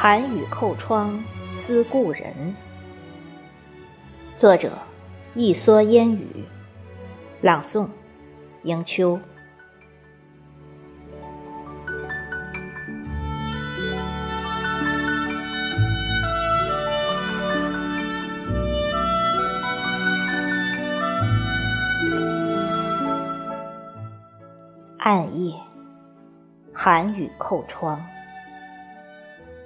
寒雨扣窗思故人。作者：一蓑烟雨。朗诵：迎秋。暗夜，寒雨扣窗，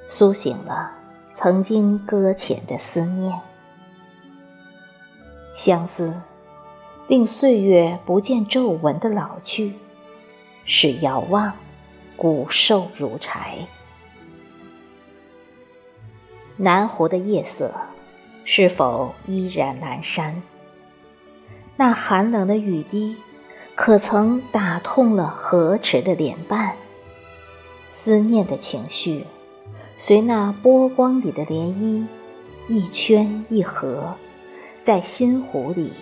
苏醒了曾经搁浅的思念。相思，令岁月不见皱纹的老去，使遥望骨瘦如柴。南湖的夜色，是否依然阑珊？那寒冷的雨滴。可曾打痛了河池的莲瓣？思念的情绪，随那波光里的涟漪，一圈一合，在心湖里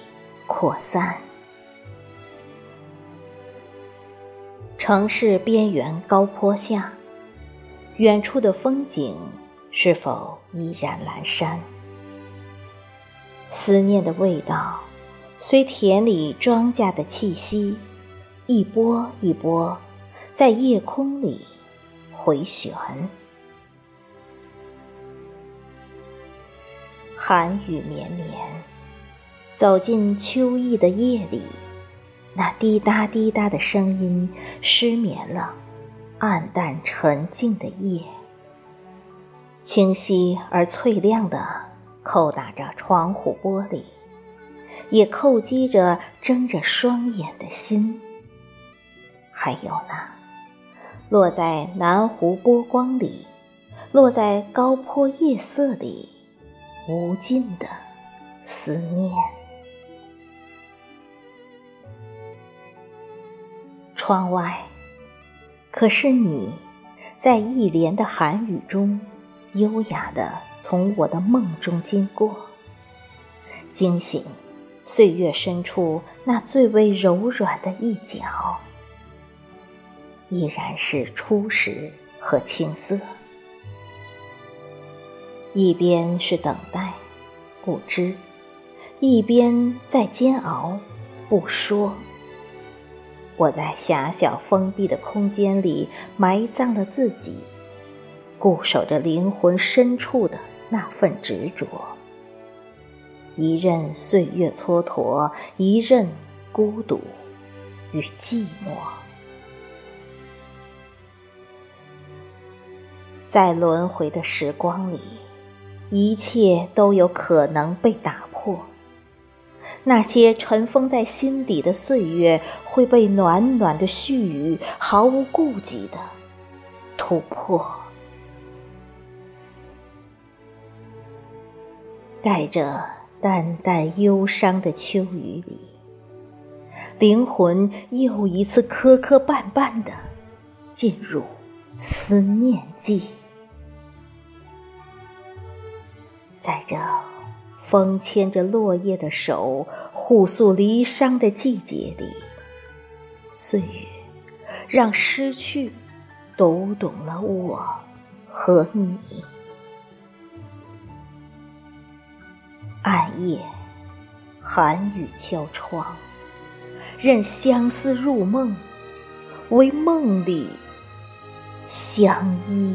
扩散。城市边缘高坡下，远处的风景是否依然阑珊？思念的味道。随田里庄稼的气息，一波一波，在夜空里回旋。寒雨绵绵，走进秋意的夜里，那滴答滴答的声音失眠了，暗淡沉静的夜，清晰而脆亮的叩打着窗户玻璃。也叩击着睁着双眼的心，还有那落在南湖波光里，落在高坡夜色里无尽的思念。窗外，可是你在一帘的寒雨中，优雅的从我的梦中经过，惊醒。岁月深处那最为柔软的一角，依然是初识和青涩。一边是等待，不知；一边在煎熬，不说。我在狭小封闭的空间里埋葬了自己，固守着灵魂深处的那份执着。一任岁月蹉跎，一任孤独与寂寞。在轮回的时光里，一切都有可能被打破。那些尘封在心底的岁月，会被暖暖的絮语毫无顾忌的突破，带着。淡淡忧伤的秋雨里，灵魂又一次磕磕绊绊的进入思念季。在这风牵着落叶的手，互诉离殇的季节里，岁月让失去读懂了我和你。暗夜，寒雨敲窗，任相思入梦，唯梦里相依。